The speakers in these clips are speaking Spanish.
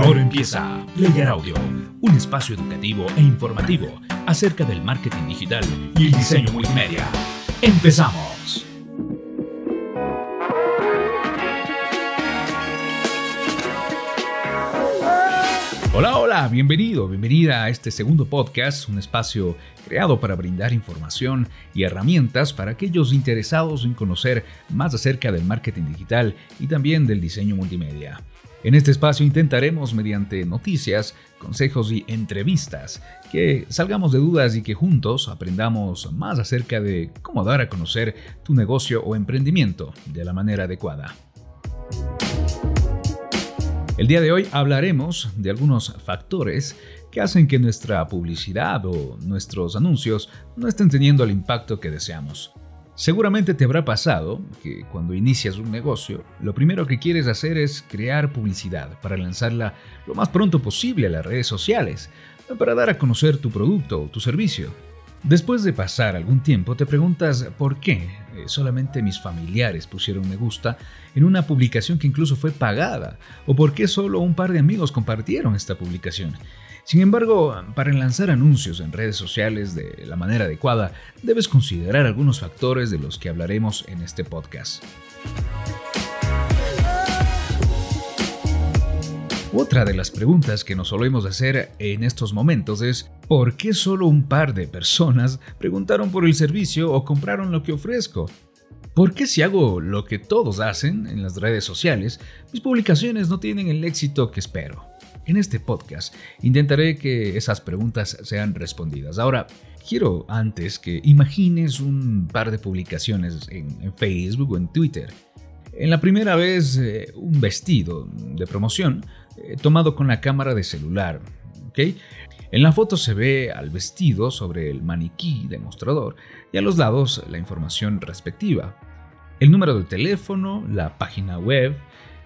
Ahora empieza Player Audio, un espacio educativo e informativo acerca del marketing digital y el diseño multimedia. ¡Empezamos! Hola, hola, bienvenido, bienvenida a este segundo podcast, un espacio creado para brindar información y herramientas para aquellos interesados en conocer más acerca del marketing digital y también del diseño multimedia. En este espacio intentaremos, mediante noticias, consejos y entrevistas, que salgamos de dudas y que juntos aprendamos más acerca de cómo dar a conocer tu negocio o emprendimiento de la manera adecuada. El día de hoy hablaremos de algunos factores que hacen que nuestra publicidad o nuestros anuncios no estén teniendo el impacto que deseamos. Seguramente te habrá pasado que cuando inicias un negocio, lo primero que quieres hacer es crear publicidad para lanzarla lo más pronto posible a las redes sociales, para dar a conocer tu producto o tu servicio. Después de pasar algún tiempo te preguntas por qué eh, solamente mis familiares pusieron me gusta en una publicación que incluso fue pagada, o por qué solo un par de amigos compartieron esta publicación. Sin embargo, para lanzar anuncios en redes sociales de la manera adecuada, debes considerar algunos factores de los que hablaremos en este podcast. Otra de las preguntas que nos solemos hacer en estos momentos es ¿por qué solo un par de personas preguntaron por el servicio o compraron lo que ofrezco? ¿Por qué si hago lo que todos hacen en las redes sociales, mis publicaciones no tienen el éxito que espero? En este podcast intentaré que esas preguntas sean respondidas. Ahora, quiero antes que imagines un par de publicaciones en, Facebook o en Twitter. En la primera vez, eh, un vestido de promoción eh, tomado con la cámara de celular. En la foto se ve al vestido sobre el maniquí demostrador y a los lados la información respectiva. El número de teléfono, la página web,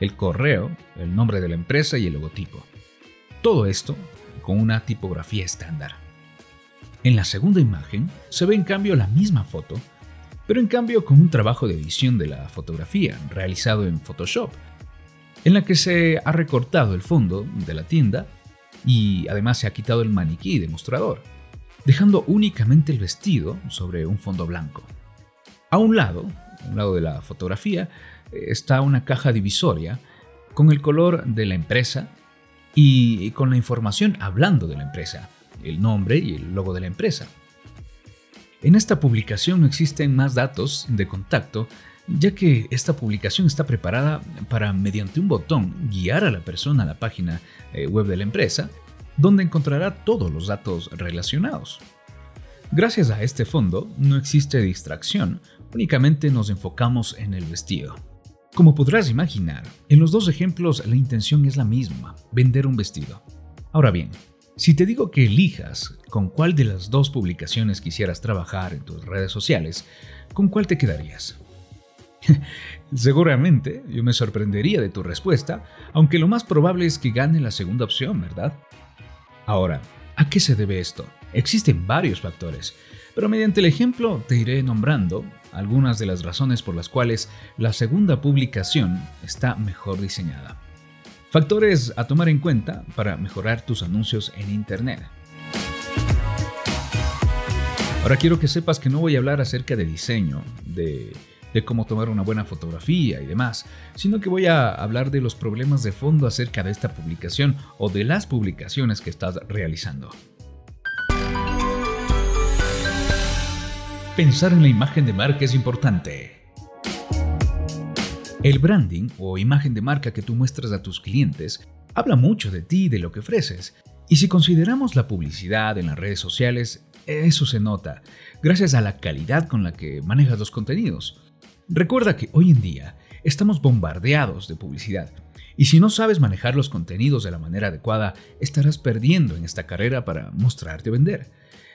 el correo, el nombre de la empresa y el logotipo. Todo esto con una tipografía estándar. En la segunda imagen se ve en cambio la misma foto, pero en cambio con un trabajo de edición de la fotografía realizado en Photoshop, en la que se ha recortado el fondo de la tienda y además se ha quitado el maniquí de mostrador, dejando únicamente el vestido sobre un fondo blanco. A un lado, a un lado de la fotografía, está una caja divisoria con el color de la empresa y con la información hablando de la empresa, el nombre y el logo de la empresa. En esta publicación no existen más datos de contacto, ya que esta publicación está preparada para, mediante un botón, guiar a la persona a la página eh, web de la empresa, donde encontrará todos los datos relacionados. Gracias a este fondo no existe distracción, únicamente nos enfocamos en el vestido. Como podrás imaginar, en los dos ejemplos la intención es la misma, vender un vestido. Ahora bien, si te digo que elijas con cuál de las dos publicaciones quisieras trabajar en tus redes sociales, ¿con cuál te quedarías? Seguramente yo me sorprendería de tu respuesta, aunque lo más probable es que gane la segunda opción, ¿verdad? Ahora, ¿a qué se debe esto? Existen varios factores, pero mediante el ejemplo te iré nombrando algunas de las razones por las cuales la segunda publicación está mejor diseñada. Factores a tomar en cuenta para mejorar tus anuncios en Internet. Ahora quiero que sepas que no voy a hablar acerca de diseño, de, de, cómo tomar una buena fotografía y demás, sino que voy a hablar de los problemas de fondo acerca de esta publicación o de las publicaciones que estás realizando. Pensar en la imagen de marca es importante. El branding o imagen de marca que tú muestras a tus clientes habla mucho de ti y de lo que ofreces. Y si consideramos la publicidad en las redes sociales, eso se nota, gracias a la calidad con la que manejas los contenidos. Recuerda que hoy en día estamos bombardeados de publicidad, y si no sabes manejar los contenidos de la manera adecuada, estarás perdiendo en esta carrera para mostrarte o vender.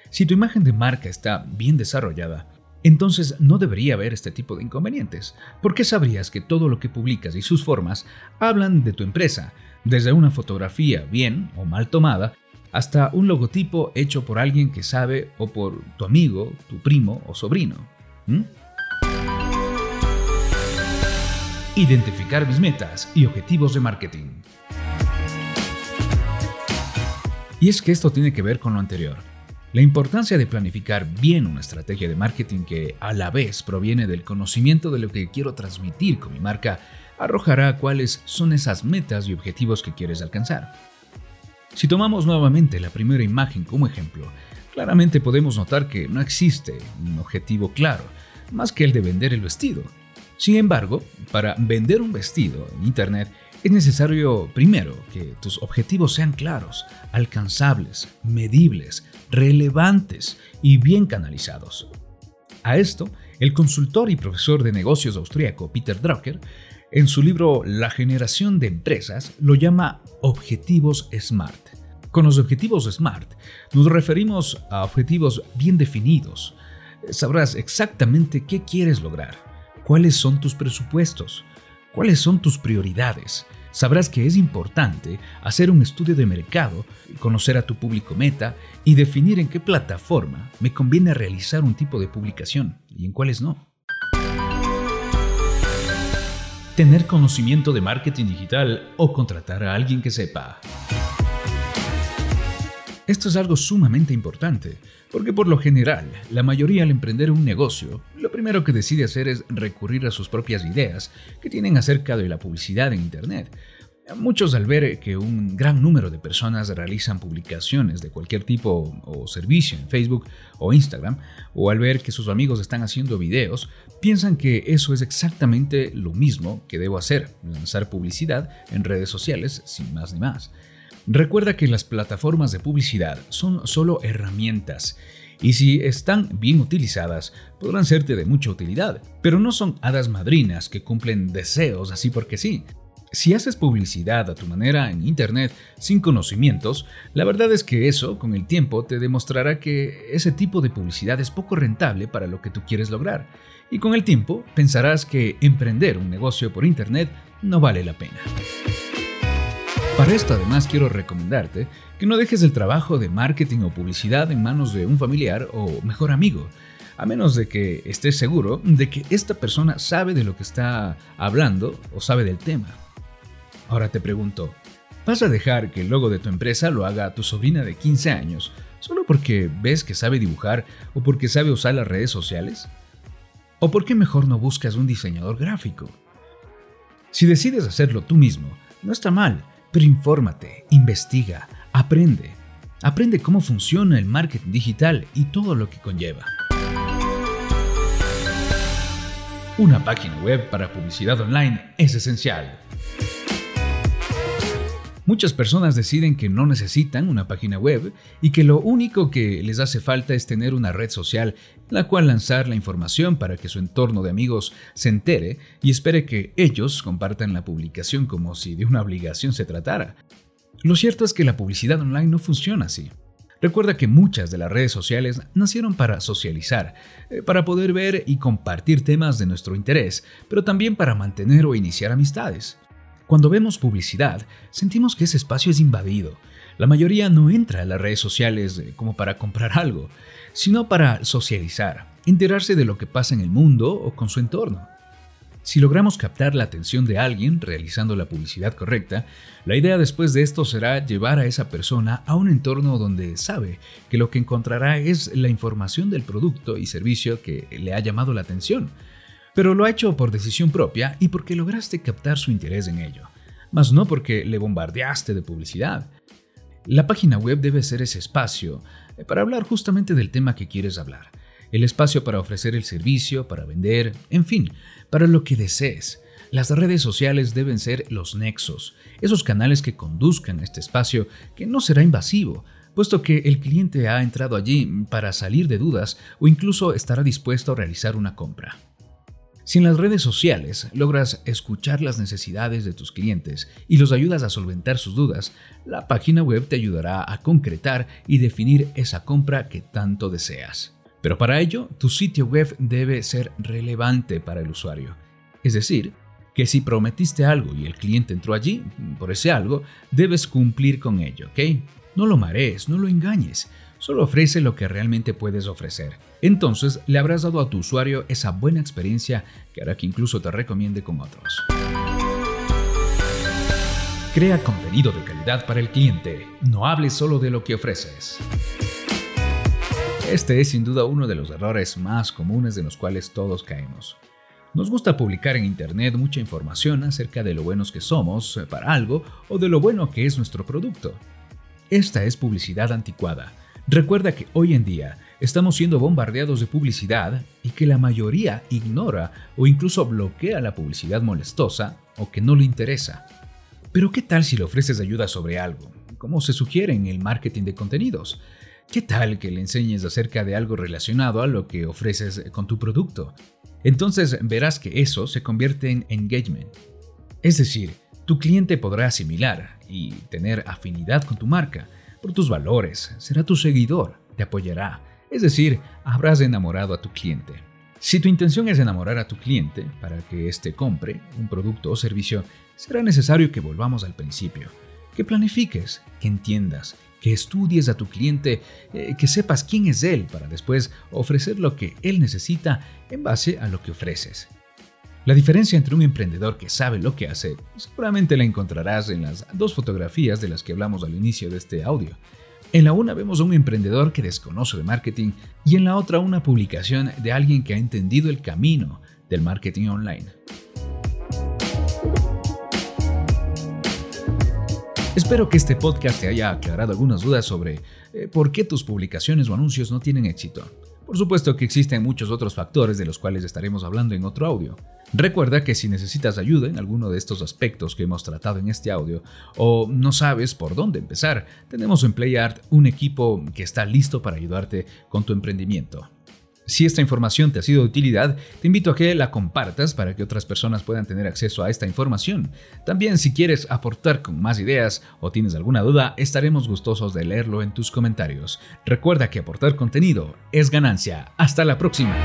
Si tu imagen de marca está bien desarrollada, entonces no debería haber este tipo de inconvenientes, porque sabrías que todo lo que publicas y sus formas hablan de tu empresa, desde una fotografía bien o mal tomada, hasta un logotipo hecho por alguien que sabe o por tu amigo, tu primo o sobrino. Identificar mis metas y objetivos de marketing. Y es que esto tiene que ver con lo anterior. La importancia de planificar bien una estrategia de marketing que a la vez proviene del conocimiento de lo que quiero transmitir con mi marca arrojará cuáles son esas metas y objetivos que quieres alcanzar. Si tomamos nuevamente la primera imagen como ejemplo, claramente podemos notar que no existe un objetivo claro, más que el de vender el vestido. Sin embargo, para vender un vestido en Internet es necesario, primero, que tus objetivos sean claros, alcanzables, medibles, relevantes y bien canalizados. A esto, el consultor y profesor de negocios austríaco Peter Drucker, en su libro La generación de empresas, lo llama objetivos SMART. Con los objetivos SMART nos referimos a objetivos bien definidos. Sabrás exactamente qué quieres lograr, cuáles son tus presupuestos, cuáles son tus prioridades. Sabrás que es importante hacer un estudio de mercado, conocer a tu público meta y definir en qué plataforma me conviene realizar un tipo de publicación y en cuáles no. Tener conocimiento de marketing digital o contratar a alguien que sepa. Esto es algo sumamente importante, porque por lo general, la mayoría al emprender un negocio, lo primero que decide hacer es recurrir a sus propias ideas que tienen acerca de la publicidad en Internet. Muchos al ver que un gran número de personas realizan publicaciones de cualquier tipo o servicio en Facebook o Instagram, o al ver que sus amigos están haciendo videos, piensan que eso es exactamente lo mismo que debo hacer, lanzar publicidad en redes sociales sin más ni más. Recuerda que las plataformas de publicidad son solo herramientas y si están bien utilizadas podrán serte de mucha utilidad, pero no son hadas madrinas que cumplen deseos así porque sí. Si haces publicidad a tu manera en Internet sin conocimientos, la verdad es que eso con el tiempo te demostrará que ese tipo de publicidad es poco rentable para lo que tú quieres lograr. Y con el tiempo pensarás que emprender un negocio por Internet no vale la pena. Para esto además quiero recomendarte que no dejes el trabajo de marketing o publicidad en manos de un familiar o mejor amigo, a menos de que estés seguro de que esta persona sabe de lo que está hablando o sabe del tema. Ahora te pregunto, ¿vas a dejar que el logo de tu empresa lo haga tu sobrina de 15 años solo porque ves que sabe dibujar o porque sabe usar las redes sociales? ¿O por qué mejor no buscas un diseñador gráfico? Si decides hacerlo tú mismo, no está mal, pero infórmate, investiga, aprende. Aprende cómo funciona el marketing digital y todo lo que conlleva. Una página web para publicidad online es esencial. Muchas personas deciden que no necesitan una página web y que lo único que les hace falta es tener una red social en la cual lanzar la información para que su entorno de amigos se entere y espere que ellos compartan la publicación como si de una obligación se tratara. Lo cierto es que la publicidad online no funciona así. Recuerda que muchas de las redes sociales nacieron para socializar, eh, para poder ver y compartir temas de nuestro interés, pero también para mantener o iniciar amistades. Cuando vemos publicidad, sentimos que ese espacio es invadido. La mayoría no entra a las redes sociales eh, como para comprar algo, sino para socializar, enterarse de lo que pasa en el mundo o con su entorno. Si logramos captar la atención de alguien realizando la publicidad correcta, la idea después de esto será llevar a esa persona a un entorno donde sabe que lo que encontrará es la información del producto y servicio que le ha llamado la atención, pero lo ha hecho por decisión propia y porque lograste captar su interés en ello, mas no porque le bombardeaste de publicidad. La página web debe ser ese espacio eh, para hablar justamente del tema que quieres hablar, el espacio para ofrecer el servicio, para vender, en fin, para lo que desees. Las redes sociales deben ser los nexos, esos canales que conduzcan este espacio que no será invasivo, puesto que el cliente ha entrado allí para salir de dudas o incluso estará dispuesto a realizar una compra. Si en las redes sociales logras escuchar las necesidades de tus clientes y los ayudas a solventar sus dudas, la página web te ayudará a concretar y definir esa compra que tanto deseas. Pero para ello, tu sitio web debe ser relevante para el usuario. Es decir, que si prometiste algo y el cliente entró allí por ese algo, debes cumplir con ello, ¿ok? No lo marees, no lo engañes. Solo ofrece lo que realmente puedes ofrecer. Entonces le habrás dado a tu usuario esa buena experiencia que hará que incluso te recomiende con otros. Crea contenido de calidad para el cliente. No hables solo de lo que ofreces. Este es sin duda uno de los errores más comunes de los cuales todos caemos. Nos gusta publicar en Internet mucha información acerca de lo buenos que somos eh, para algo o de lo bueno que es nuestro producto. Esta es publicidad anticuada. Recuerda que hoy en día estamos siendo bombardeados de publicidad y que la mayoría ignora o incluso bloquea la publicidad molestosa o que no le interesa. Pero ¿qué tal si le ofreces ayuda sobre algo, como se sugiere en el marketing de contenidos? ¿Qué tal que le enseñes acerca de algo relacionado a lo que ofreces con tu producto? Entonces verás que eso se convierte en engagement. Es decir, tu cliente podrá asimilar y tener afinidad con tu marca por tus valores, será tu seguidor, te apoyará, es decir, habrás enamorado a tu cliente. Si tu intención es enamorar a tu cliente para que éste compre un producto o servicio, será necesario que volvamos al principio, que planifiques, que entiendas, que estudies a tu cliente, eh, que sepas quién es él para después ofrecer lo que él necesita en base a lo que ofreces. La diferencia entre un emprendedor que sabe lo que hace seguramente la encontrarás en las dos fotografías de las que hablamos al inicio de este audio. En la una vemos a un emprendedor que desconoce de marketing y en la otra una publicación de alguien que ha entendido el camino del marketing online. Espero que este podcast te haya aclarado algunas dudas sobre eh, por qué tus publicaciones o anuncios no tienen éxito. Por supuesto que existen muchos otros factores de los cuales estaremos hablando en otro audio. Recuerda que si necesitas ayuda en alguno de estos aspectos que hemos tratado en este audio o no sabes por dónde empezar, tenemos en PlayArt un equipo que está listo para ayudarte con tu emprendimiento. Si esta información te ha sido de utilidad, te invito a que la compartas para que otras personas puedan tener acceso a esta información. También si quieres aportar con más ideas o tienes alguna duda, estaremos gustosos de leerlo en tus comentarios. Recuerda que aportar contenido es ganancia. Hasta la próxima.